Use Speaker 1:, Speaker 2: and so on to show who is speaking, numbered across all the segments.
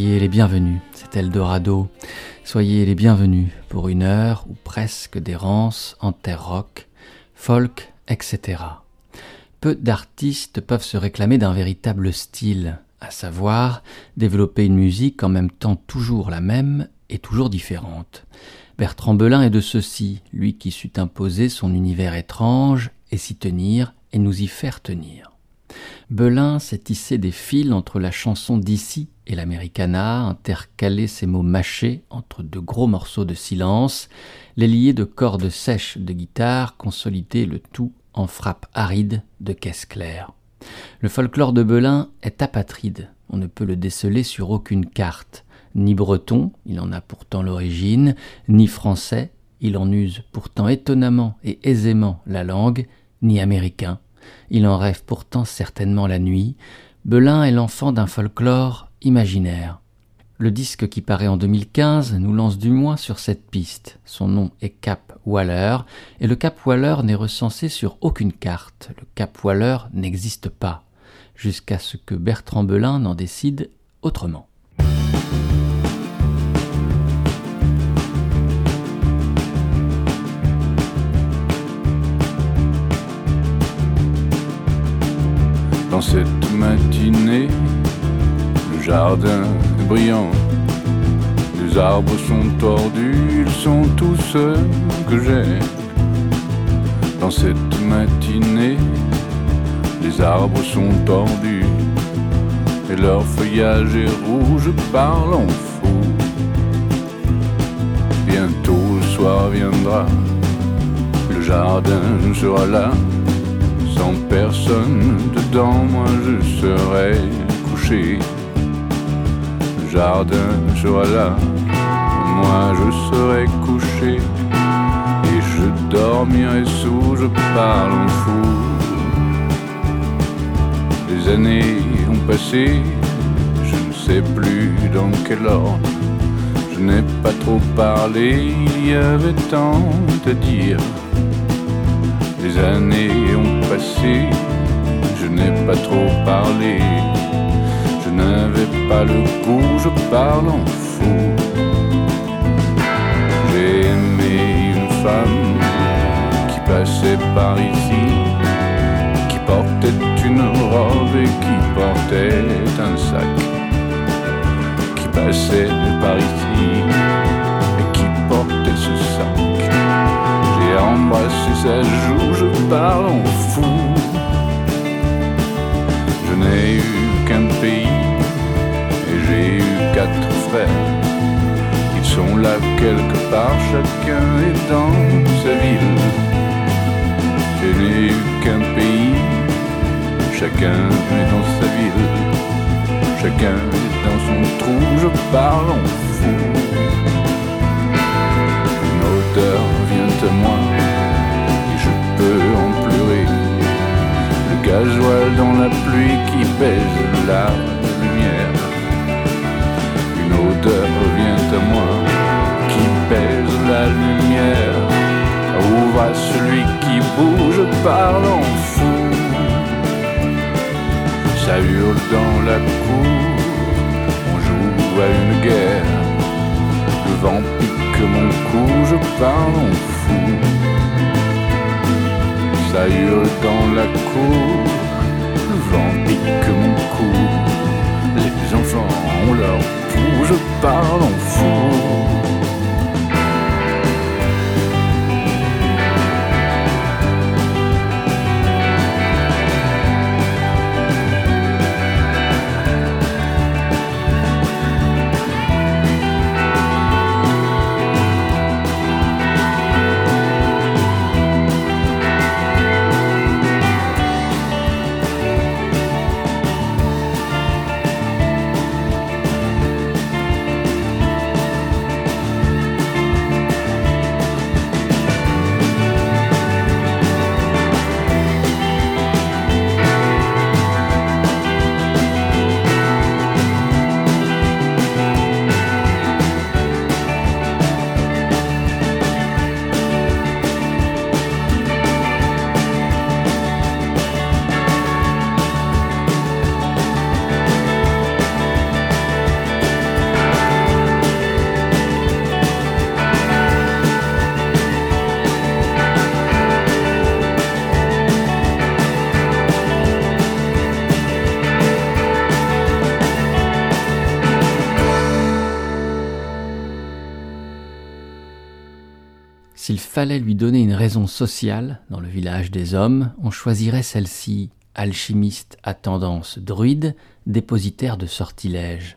Speaker 1: Soyez les bienvenus, c'est Eldorado. Soyez les bienvenus pour une heure ou presque d'errance en terre rock, folk, etc. Peu d'artistes peuvent se réclamer d'un véritable style, à savoir développer une musique en même temps toujours la même et toujours différente. Bertrand Belin est de ceci, lui qui sut imposer son univers étrange et s'y tenir et nous y faire tenir. Belin s'est tissé des fils entre la chanson d'ici et l'americana, intercalé ses mots mâchés entre de gros morceaux de silence, les liés de cordes sèches de guitare, consolidé le tout en frappe aride de caisse claire. Le folklore de Belin est apatride, on ne peut le déceler sur aucune carte. Ni breton, il en a pourtant l'origine, ni français, il en use pourtant étonnamment et aisément la langue, ni américain, il en rêve pourtant certainement la nuit. Belin est l'enfant d'un folklore imaginaire. Le disque qui paraît en 2015 nous lance du moins sur cette piste. Son nom est Cap Waller, et le Cap Waller n'est recensé sur aucune carte. Le Cap Waller n'existe pas, jusqu'à ce que Bertrand Belin n'en décide autrement.
Speaker 2: Dans cette matinée, le jardin est brillant. Les arbres sont tordus, ils sont tous ceux que j'ai. Dans cette matinée, les arbres sont tordus et leur feuillage est rouge par fou. Bientôt le soir viendra, le jardin sera là sans personne dedans, moi je serai couché. Jardin sera là, moi je serai couché. Et je dormirai sous, je parle en fou. Les années ont passé, je ne sais plus dans quel ordre. Je n'ai pas trop parlé, il y avait tant à dire. Les années ont passé, je n'ai pas trop parlé. Je n'avais pas le goût, je parle en fou. J'ai aimé une femme qui passait par ici, qui portait une robe et qui portait un sac. Qui passait par ici et qui portait ce sac. J'ai embrassé sa joue, je parle en quelque part, chacun est dans sa ville. Je n'ai qu'un pays, chacun est dans sa ville. Chacun est dans son trou, je parle en fou. Une odeur vient à moi et je peux en pleurer. Le gasoil dans la pluie qui baise la lumière. Une odeur vient à moi bouge, parle en fou. Ça hurle dans la cour, on joue à une guerre. Le vent pique mon cou, je parle en fou. Ça hurle dans la cour, le vent pique mon cou. Les enfants ont leur pouls, je parle en fou.
Speaker 1: Fallait lui donner une raison sociale dans le village des hommes, on choisirait celle-ci, alchimiste à tendance druide, dépositaire de sortilèges.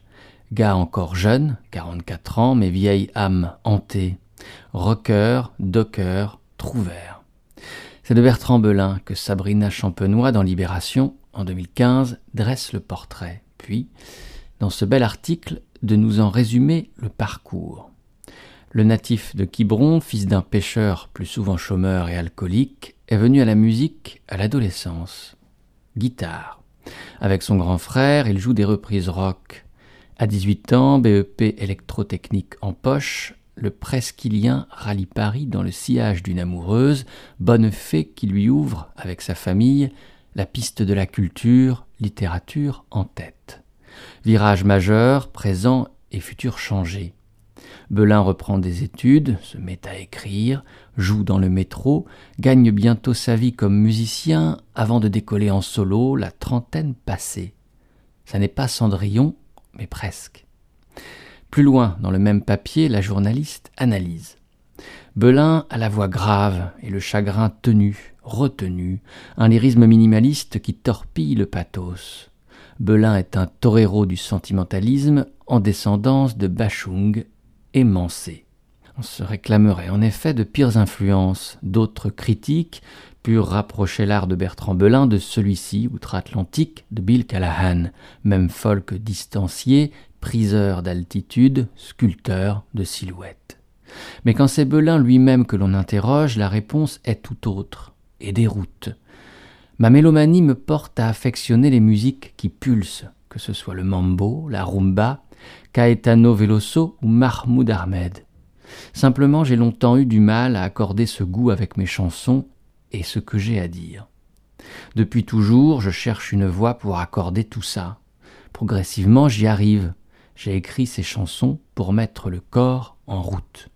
Speaker 1: Gars encore jeune, 44 ans, mais vieille âme hantée. Rocker, docker, trouvère. C'est de Bertrand Belin que Sabrina Champenois, dans Libération, en 2015, dresse le portrait. Puis, dans ce bel article, de nous en résumer le parcours. Le natif de Quiberon, fils d'un pêcheur plus souvent chômeur et alcoolique, est venu à la musique à l'adolescence. Guitare. Avec son grand frère, il joue des reprises rock. À 18 ans, BEP électrotechnique en poche, le presqu'ilien rallie Paris dans le sillage d'une amoureuse, bonne fée qui lui ouvre, avec sa famille, la piste de la culture, littérature en tête. Virage majeur, présent et futur changé. Belin reprend des études, se met à écrire, joue dans le métro, gagne bientôt sa vie comme musicien avant de décoller en solo, la trentaine passée. Ça n'est pas Cendrillon, mais presque. Plus loin, dans le même papier, la journaliste analyse. Belin a la voix grave et le chagrin tenu, retenu, un lyrisme minimaliste qui torpille le pathos. Belin est un torero du sentimentalisme en descendance de Bachung Mansé. On se réclamerait en effet de pires influences, d'autres critiques purent rapprocher l'art de Bertrand Belin de celui-ci, outre-Atlantique, de Bill Callahan, même folk distancié, priseur d'altitude, sculpteur de silhouettes. Mais quand c'est Belin lui-même que l'on interroge, la réponse est tout autre et déroute. Ma mélomanie me porte à affectionner les musiques qui pulsent, que ce soit le mambo, la rumba, Caetano Veloso ou Mahmoud Ahmed. Simplement, j'ai longtemps eu du mal à accorder ce goût avec mes chansons et ce que j'ai à dire. Depuis toujours, je cherche une voix pour accorder tout ça. Progressivement, j'y arrive. J'ai écrit ces chansons pour mettre le corps en route.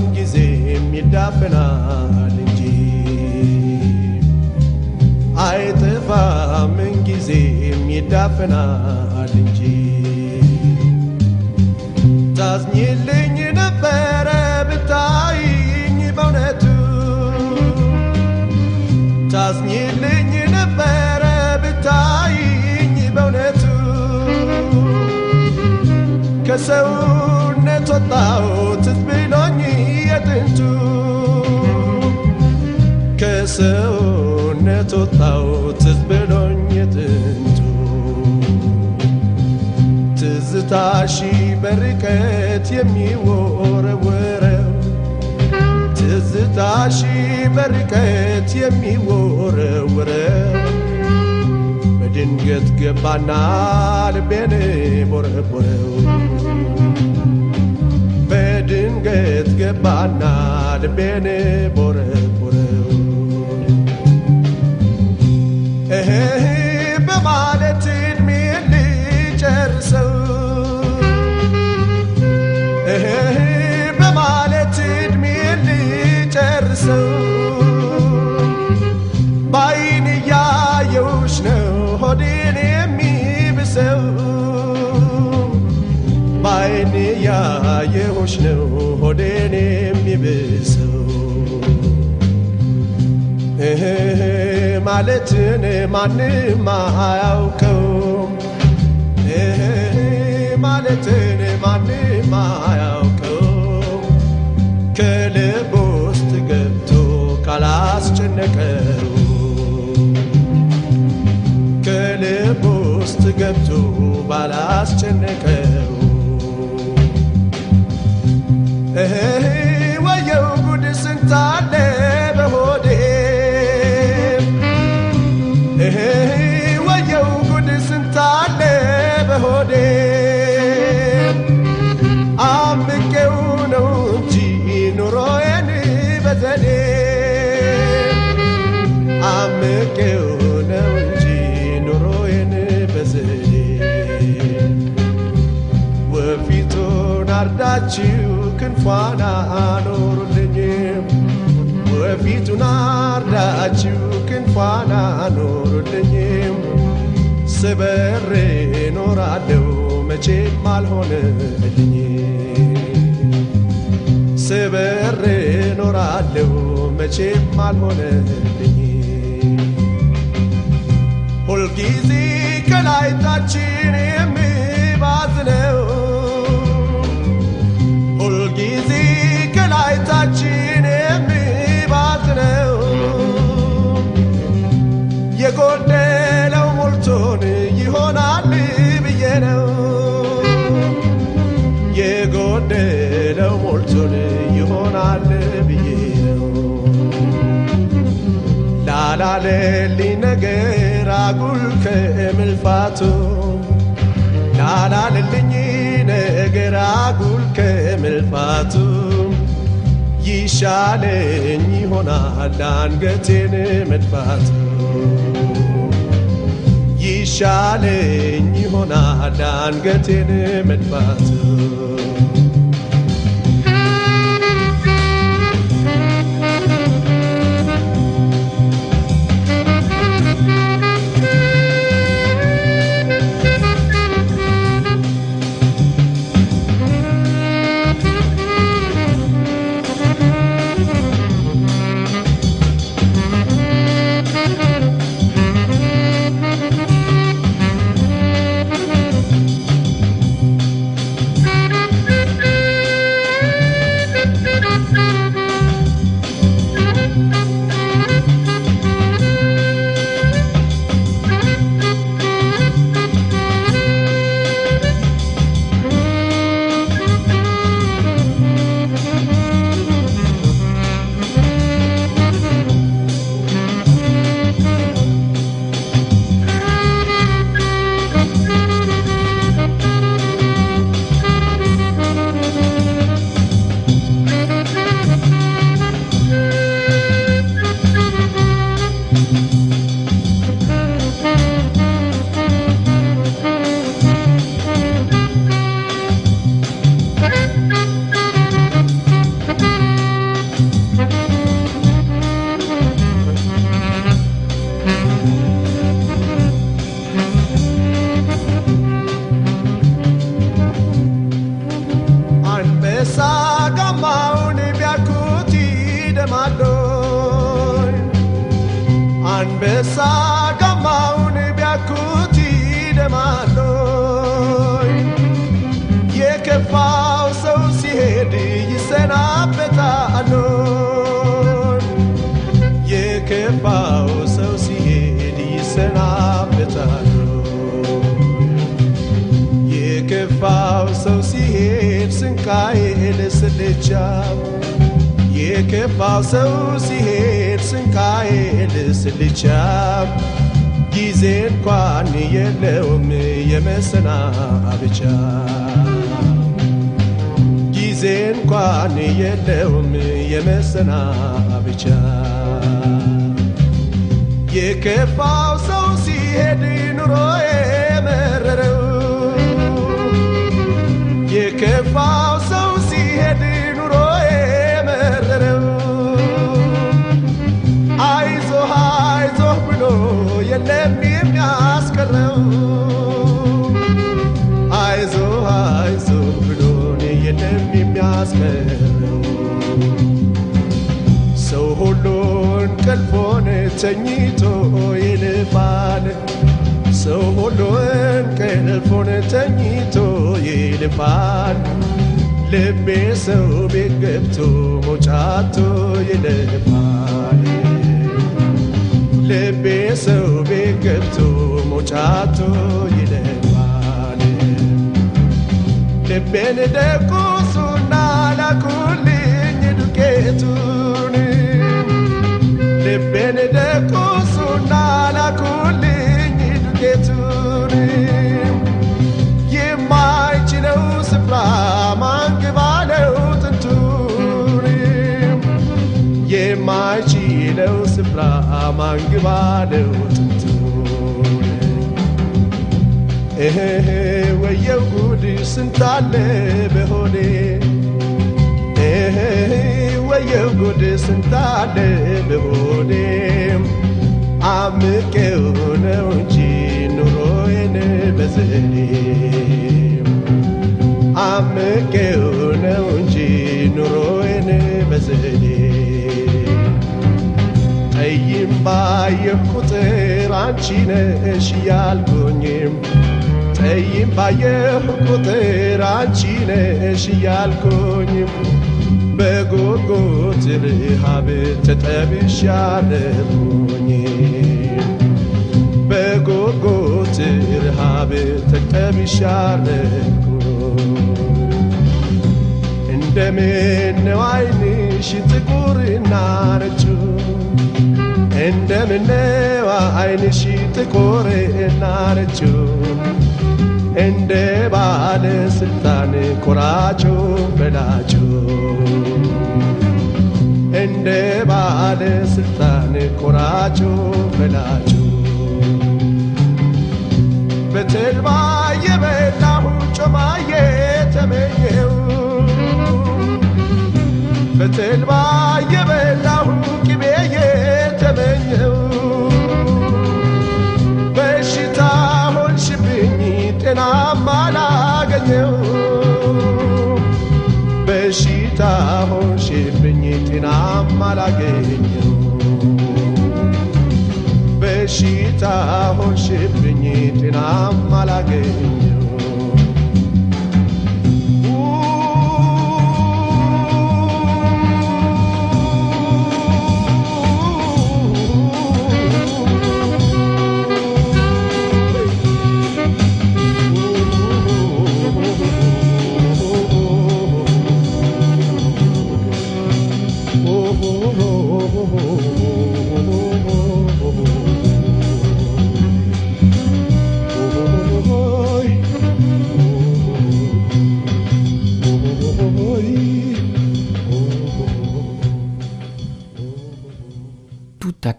Speaker 3: ምንጊዜም ይዳፈናል እንጂ አይጠፋም ምንጊዜም ይዳፈናል እንጂ ታዝኝልኝ ነበረ ብታይኝ በእውነቱ ታዝኝልኝ ነበረ ብታይኝ በእውነቱ ከሰውነት ወጣሁት ከሰውነት ወጣሁት ብሎኝ የጥንቱ ትዝታሺ በርቀት የሚወረወረው ትዝታሺ በርቀት የሚወረወረው በድንገት ገባና ልቤን ቦረቦረው በድንገት ገባና ልቤን ቦረቦረው ማለትን ማንም አያውቀው እህ ማለትን ማንም አያውቀው ከልብ ውስጥ ገብቶ ካላስጨነቀው ከልብ ውስጥ ገብቶ ባላስጨነቀው። ወየው ጉድ ስንታለ ፋና አኖሩልኝ። ወፊቱን አርዳችሁ ክንፋና አኖሩልኝ። ስበሬ እኖራለሁ መቼም አልሆንልኝ ስበሬ እኖራለሁ መቼም አልሆንልኝ ሁልጊዜ ከላይታችን ታችን የጎደለው ሞልቶን ይሆናል ብዬ ነው። የጎደለው ሞልቶን ይሆናል ብዬ ነው። ላላለልኝ ነገር አጉል ከመልፋቱ ላላለልኝ ነገር አጉል ከመልፋቱ ይሻለኝ ይሆናል አንገቴን መድፋቱ ይሻለኝ ይሆናል አንገቴን መድፋቱ cena ተኝቶ ይልፋል ሰው ሁሉ እንቅልፎን ተኝቶ ይልፋል ልቤ ሰው ቤት ገብቶ መውጫቶ ይልፋል ልቤ ሰው ቤት ገብቶ መውጫቶ ይልፋል ልቤን ደቁሱና ላኩልኝ ዱቄቱን ደቁሱና ላኩልኝ ዱቄቱን የማይችለው ስፍራ ማንግባለው ጥንቱን የማይችለው ስፍራ ማንግባለው ጥንቱን እህ ወየው ጉድ ስንታለ በሆዴ ወየው ጉድ ስንታለ በሆዴ አምቄው ነው እንጂ ኑሮዬን በዘዴ አምቄው ነው እንጂ ኑሮዬን በዘዴ ጠይም ባየሁ ቁጥር አንቺ ነሽ ያልኩኝም ጠይም ባየሁ ቁጥር አንቺ ነሽ ያልኩኝም በጉጉት ረሃብ ተጠብሻለሁኝ በጉጉት ረሃብ ተጠብሻለሁ እንደምን ነው ዓይንሽ ጥቁርና ነጩ? እንደምነው ዓይንሽ ጥቁርና ነጩ እንደ ባለ ስልጣን ቆራጩ በላጩ። እንደ ባለ ስልጣን ቆራጩ በላጩ። በተልባ የበላሁ ጮማዬ ተመኘው። በተልባ የበላሁ ጤናማ ላገኘው። በሽታ ሆንሽብኝ ጤናማ ላገኘው። በሽታ ሆንሽብኝ ጤናማ ላገኘው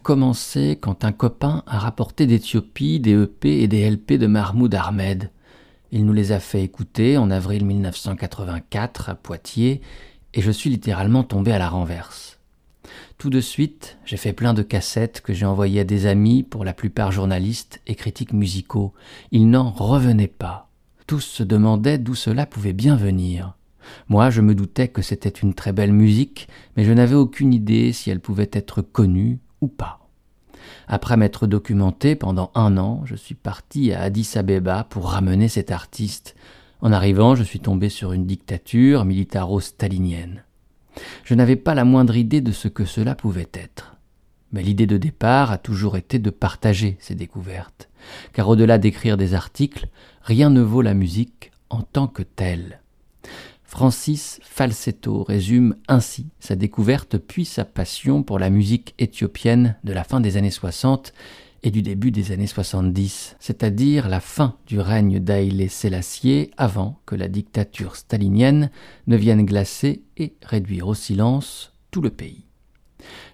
Speaker 1: commencé quand un copain a rapporté d'Éthiopie des EP et des LP de Mahmoud Ahmed. Il nous les a fait écouter en avril 1984 à Poitiers et je suis littéralement tombé à la renverse. Tout de suite, j'ai fait plein de cassettes que j'ai envoyées à des amis, pour la plupart journalistes et critiques musicaux. Ils n'en revenaient pas. Tous se demandaient d'où cela pouvait bien venir. Moi, je me doutais que c'était une très belle musique, mais je n'avais aucune idée si elle pouvait être connue ou pas. Après m'être documenté pendant un an, je suis parti à Addis Abeba pour ramener cet artiste. En arrivant, je suis tombé sur une dictature militaro-stalinienne. Je n'avais pas la moindre idée de ce que cela pouvait être. Mais l'idée de départ a toujours été de partager ces découvertes, car au-delà d'écrire des articles, rien ne vaut la musique en tant que telle. Francis Falsetto résume ainsi sa découverte puis sa passion pour la musique éthiopienne de la fin des années 60 et du début des années 70, c'est-à-dire la fin du règne d'Haïlé Sélassié avant que la dictature stalinienne ne vienne glacer et réduire au silence tout le pays.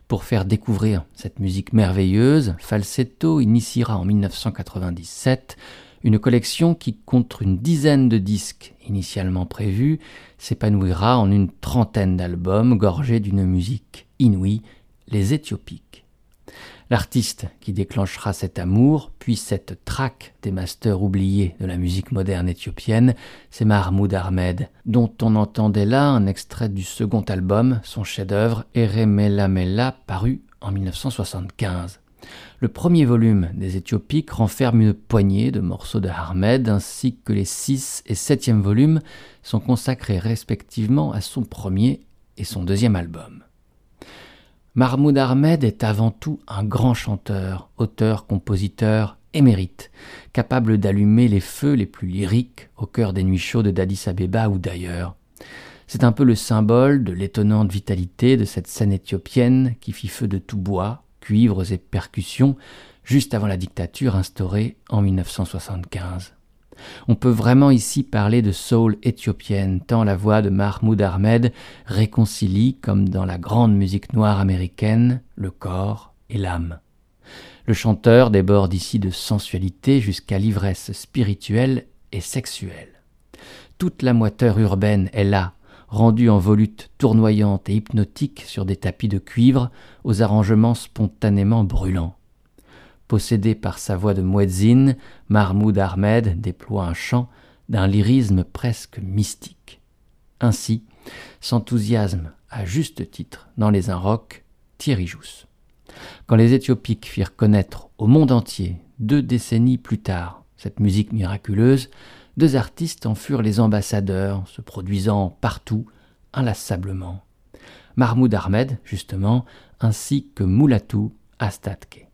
Speaker 1: Pour faire découvrir cette musique merveilleuse, Falsetto initiera en 1997 une collection qui, contre une dizaine de disques initialement prévus, s'épanouira en une trentaine d'albums gorgés d'une musique inouïe, les Éthiopiques. L'artiste qui déclenchera cet amour, puis cette traque des masters oubliés de la musique moderne éthiopienne, c'est Mahmoud Ahmed, dont on entendait là un extrait du second album, son chef-d'œuvre Eremelamela, paru en 1975. Le premier volume des Éthiopiques renferme une poignée de morceaux de Ahmed, ainsi que les six et septième volumes sont consacrés respectivement à son premier et son deuxième album. Mahmoud Ahmed est avant tout un grand chanteur, auteur, compositeur émérite, capable d'allumer les feux les plus lyriques au cœur des nuits chaudes d'Addis Abeba ou d'ailleurs. C'est un peu le symbole de l'étonnante vitalité de cette scène éthiopienne qui fit feu de tout bois, cuivres et percussions juste avant la dictature instaurée en 1975. On peut vraiment ici parler de soul éthiopienne, tant la voix de Mahmoud Ahmed réconcilie, comme dans la grande musique noire américaine, le corps et l'âme. Le chanteur déborde ici de sensualité jusqu'à l'ivresse spirituelle et sexuelle. Toute la moiteur urbaine est là, rendue en volutes tournoyantes et hypnotiques sur des tapis de cuivre aux arrangements spontanément brûlants. Possédé par sa voix de muezzin, Mahmoud Ahmed déploie un chant d'un lyrisme presque mystique. Ainsi s'enthousiasme à juste titre dans les rock Thierry Jousse. Quand les Éthiopiques firent connaître au monde entier, deux décennies plus tard, cette musique miraculeuse, deux artistes en furent les ambassadeurs, se produisant partout, inlassablement. Mahmoud Ahmed, justement, ainsi que Moulatou Astatke.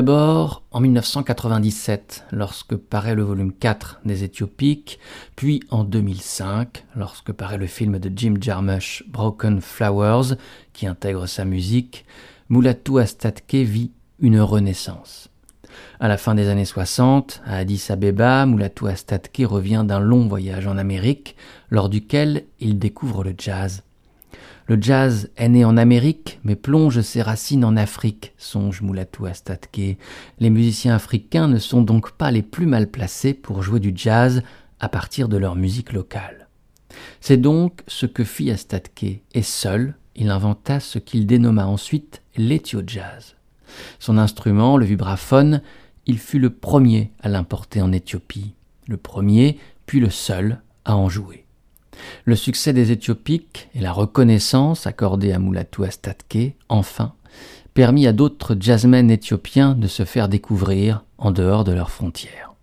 Speaker 1: D'abord, en 1997, lorsque paraît le volume 4 des Éthiopiques, puis en 2005, lorsque paraît le film de Jim Jarmusch, Broken Flowers, qui intègre sa musique, Mulatu Astatke vit une renaissance. À la fin des années 60, à Addis Abeba, Mulatu Astatke revient d'un long voyage en Amérique, lors duquel il découvre le jazz. Le jazz est né en Amérique, mais plonge ses racines en Afrique, songe Mulatu Astatke. Les musiciens africains ne sont donc pas les plus mal placés pour jouer du jazz à partir de leur musique locale. C'est donc ce que fit Astatke, et seul, il inventa ce qu'il dénomma ensuite l'éthio-jazz. Son instrument, le vibraphone, il fut le premier à l'importer en Éthiopie, le premier, puis le seul à en jouer. Le succès des Éthiopiques et la reconnaissance accordée à Mulatu Astatke, enfin, permit à d'autres jazzmen éthiopiens de se faire découvrir en dehors de leurs frontières.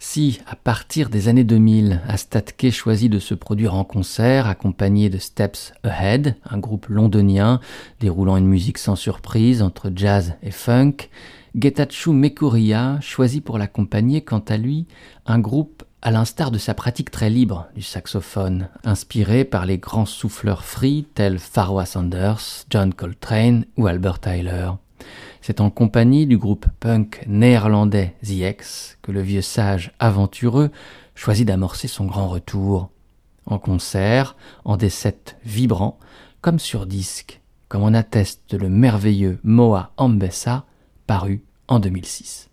Speaker 1: Si, à partir des années 2000, Astatke choisit de se produire en concert accompagné de Steps Ahead, un groupe londonien déroulant une musique sans surprise entre jazz et funk, Getachew Mekuria choisit pour l'accompagner quant à lui un groupe à l'instar de sa pratique très libre du saxophone, inspiré par les grands souffleurs free tels Pharoah Sanders, John Coltrane ou Albert Tyler. C'est en compagnie du groupe punk néerlandais The X que le vieux sage aventureux choisit d'amorcer son grand retour. En concert, en des sets vibrants, comme sur disque, comme en atteste le merveilleux Moa Ambessa, paru en 2006.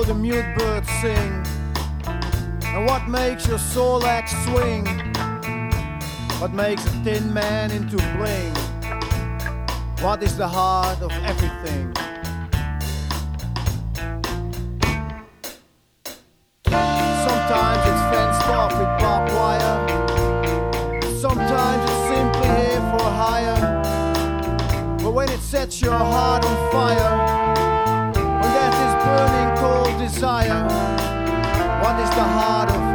Speaker 4: Also the mute bird sing? And what makes your soul axe swing? What makes a thin man into bling? What is the heart of everything? Sometimes it's fenced off with barbed wire. Sometimes it's simply here for hire. But when it sets your heart on fire, desire. What is the heart of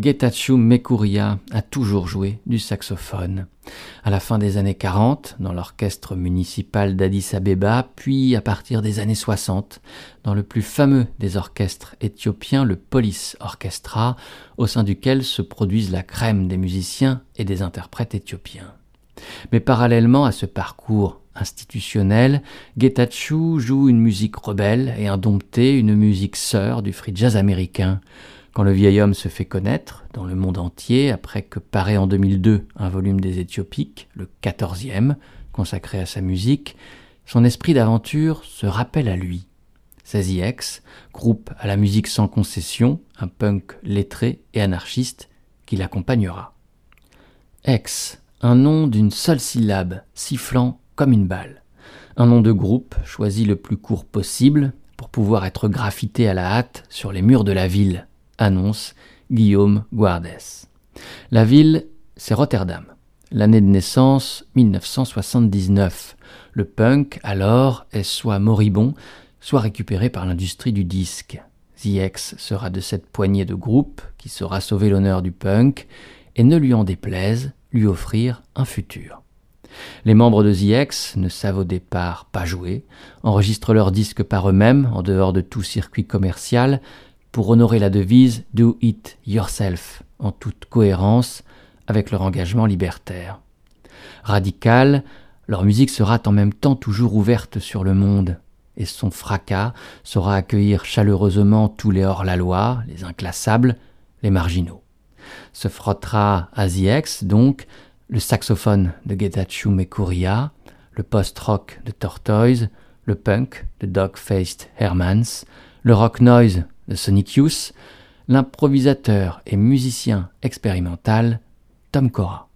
Speaker 1: Getachew Mekuria a toujours joué du saxophone. À la fin des années 40, dans l'orchestre municipal d'Addis Abeba, puis à partir des années 60, dans le plus fameux des orchestres éthiopiens, le Police Orchestra, au sein duquel se produisent la crème des musiciens et des interprètes éthiopiens. Mais parallèlement à ce parcours institutionnel, Getachew joue une musique rebelle et indomptée, une musique sœur du free jazz américain. Quand le vieil homme se fait connaître dans le monde entier, après que paraît en 2002 un volume des Éthiopiques, le quatorzième, consacré à sa musique, son esprit d'aventure se rappelle à lui. Sazy X, groupe à la musique sans concession, un punk lettré et anarchiste qui l'accompagnera. X, un nom d'une seule syllabe, sifflant comme une balle. Un nom de groupe choisi le plus court possible pour pouvoir être graffité à la hâte sur les murs de la ville, annonce Guillaume Guardès. La ville, c'est Rotterdam. L'année de naissance, 1979. Le punk, alors, est soit moribond, soit récupéré par l'industrie du disque. The sera de cette poignée de groupes qui saura sauver l'honneur du punk et ne lui en déplaise, lui offrir un futur. Les membres de The ne savent au départ pas jouer, enregistrent leurs disques par eux-mêmes en dehors de tout circuit commercial pour honorer la devise Do It Yourself en toute cohérence avec leur engagement libertaire. Radical, leur musique sera en même temps toujours ouverte sur le monde, et son fracas saura accueillir chaleureusement tous les hors-la-loi, les inclassables, les marginaux. Se frottera à The donc, le saxophone de Getachew Mekuria, le post-rock de Tortoise, le punk de Dog-Faced Hermans, le rock noise de Sonic Youth, l'improvisateur et musicien expérimental Tom Cora.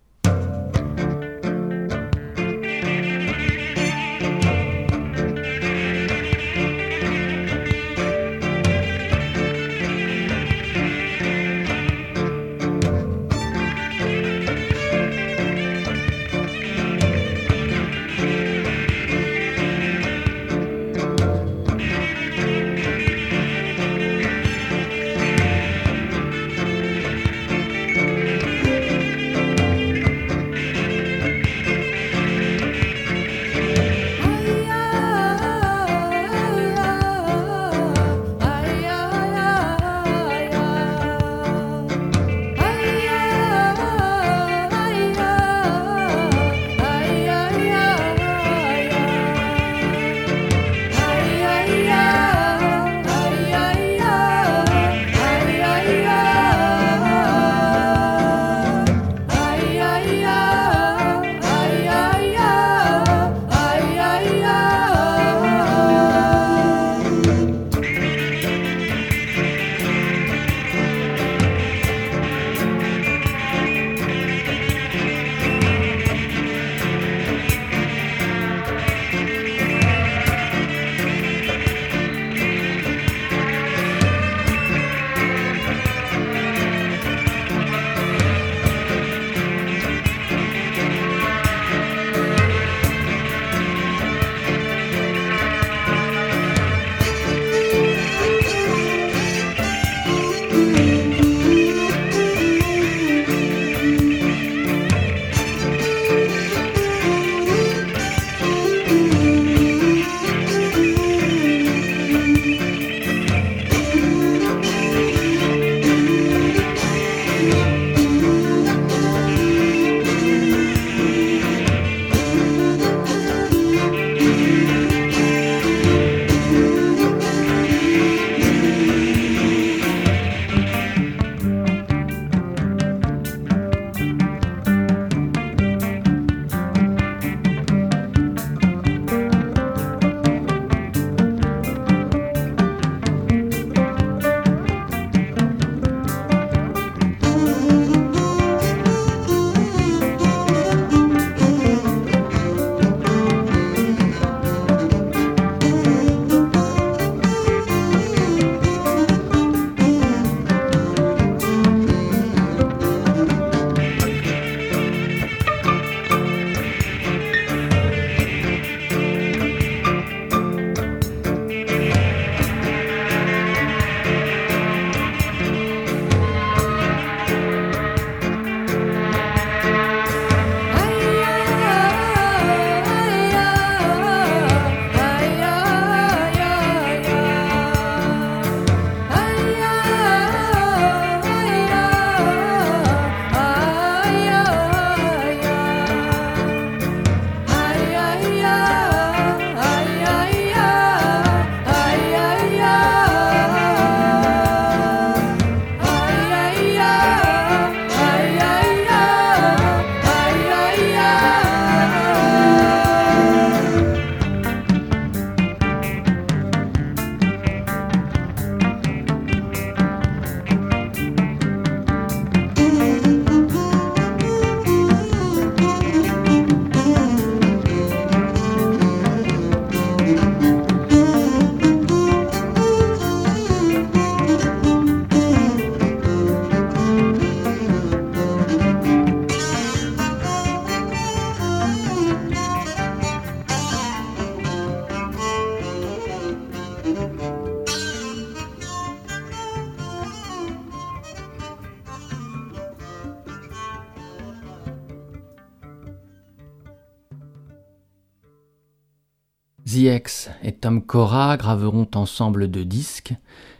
Speaker 1: Et Tom Cora graveront ensemble deux disques,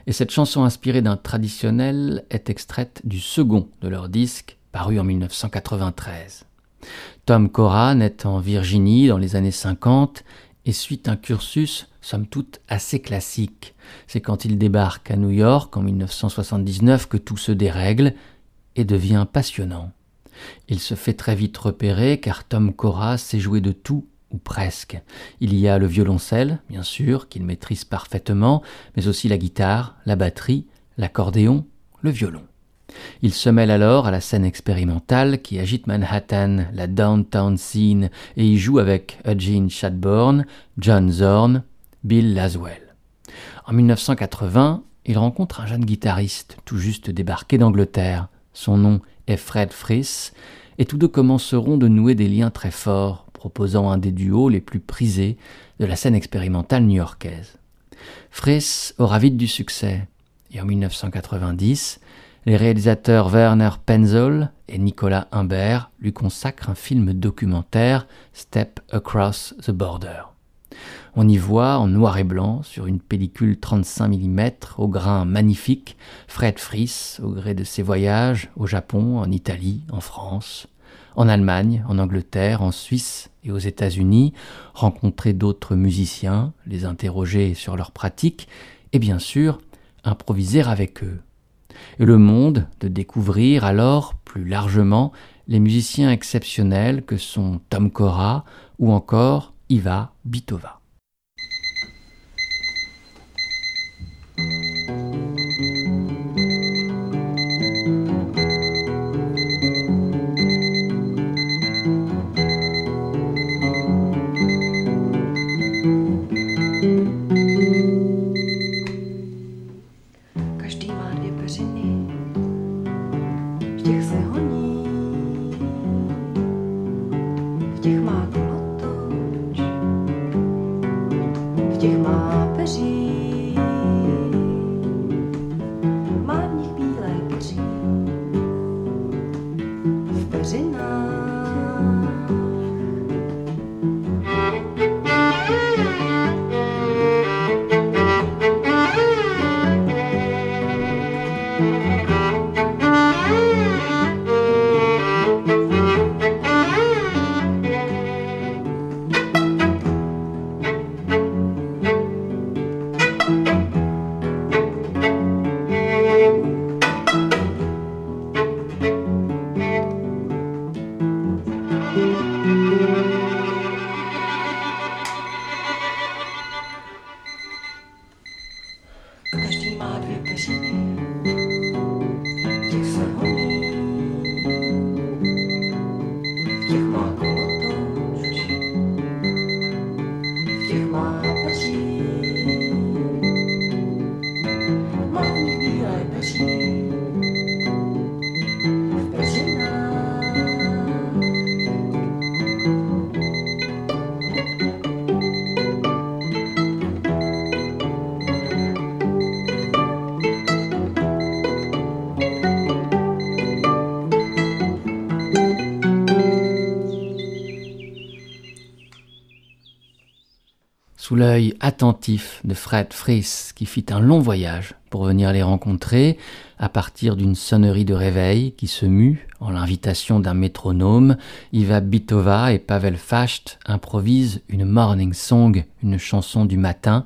Speaker 1: et cette chanson inspirée d'un traditionnel est extraite du second de leur disque, paru en 1993. Tom Cora naît en Virginie dans les années 50 et suit un cursus somme toute assez classique. C'est quand il débarque à New York en 1979 que tout se dérègle et devient passionnant. Il se fait très vite repérer car Tom Cora sait jouer de tout ou presque. Il y a le violoncelle, bien sûr, qu'il maîtrise parfaitement, mais aussi la guitare, la batterie, l'accordéon, le violon. Il se mêle alors à la scène expérimentale qui agite Manhattan, la downtown scene, et y joue avec Eugene Chadbourne, John Zorn, Bill Laswell. En 1980, il rencontre un jeune guitariste tout juste débarqué d'Angleterre. Son nom est Fred Friss, et tous deux commenceront de nouer des liens très forts, proposant un des duos les plus prisés de la scène expérimentale new-yorkaise. Friss aura vite du succès, et en 1990, les réalisateurs Werner Penzel et Nicolas Humbert lui consacrent un film documentaire, Step Across the Border. On y voit en noir et blanc, sur une pellicule 35 mm au grain magnifique, Fred Friss, au gré de ses voyages au Japon, en Italie, en France, en Allemagne, en Angleterre, en Suisse et aux États-Unis, rencontrer d'autres musiciens, les interroger sur leurs pratiques et bien sûr improviser avec eux et le monde de découvrir alors plus largement les musiciens exceptionnels que sont Tom Cora ou encore Iva Bitova. L'œil attentif de Fred Friss, qui fit un long voyage pour venir les rencontrer, à partir d'une sonnerie de réveil qui se mue en l'invitation d'un métronome, Iva Bitova et Pavel Fasht improvisent une morning song, une chanson du matin,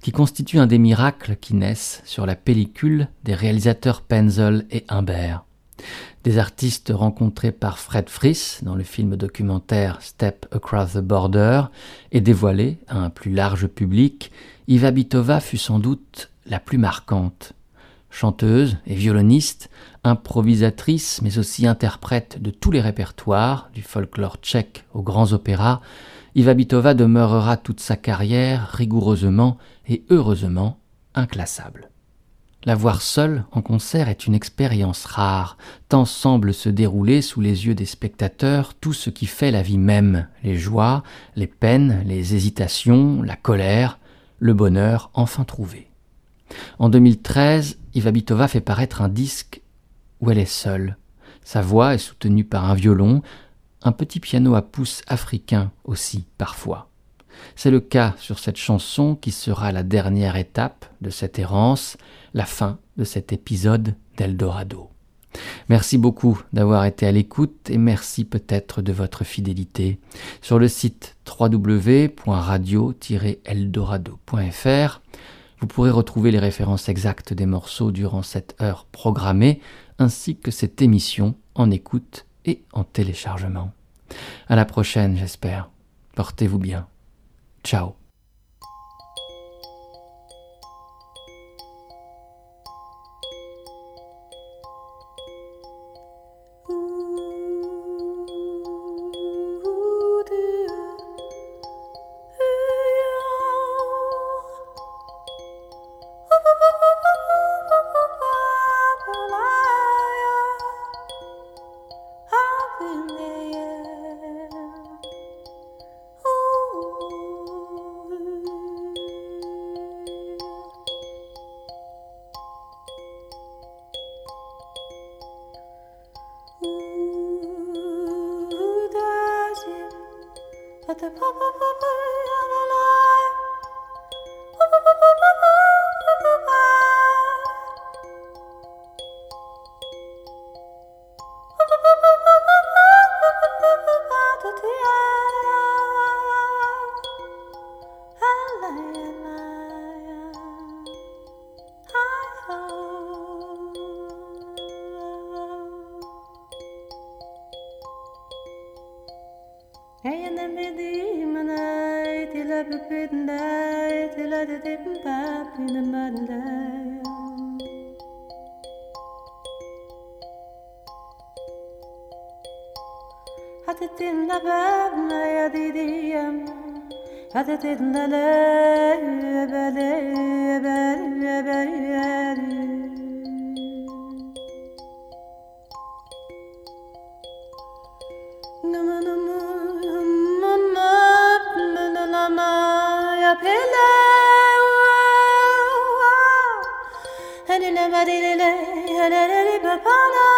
Speaker 1: qui constitue un des miracles qui naissent sur la pellicule des réalisateurs Penzel et Humbert. Des artistes rencontrés par Fred Friss dans le film documentaire Step Across the Border et dévoilés à un plus large public, Iva Bitova fut sans doute la plus marquante. Chanteuse et violoniste, improvisatrice mais aussi interprète de tous les répertoires, du folklore tchèque aux grands opéras, Iva Bitova demeurera toute sa carrière rigoureusement et heureusement inclassable. La voir seule en concert est une expérience rare, tant semble se dérouler sous les yeux des spectateurs tout ce qui fait la vie même, les joies, les peines, les hésitations, la colère, le bonheur enfin trouvé. En 2013, Iva Bitova fait paraître un disque où elle est seule. Sa voix est soutenue par un violon, un petit piano à pouce africain aussi parfois. C'est le cas sur cette chanson qui sera la dernière étape de cette errance, la fin de cet épisode d'Eldorado. Merci beaucoup d'avoir été à l'écoute et merci peut-être de votre fidélité. Sur le site www.radio-eldorado.fr, vous pourrez retrouver les références exactes des morceaux durant cette heure programmée, ainsi que cette émission en écoute et en téléchargement. À la prochaine, j'espère. Portez-vous bien. Ciao.
Speaker 5: هتتنا بابنا يا ديدي يما هتتنا لا بلا بلا بلا Hello, hello, hello, hello,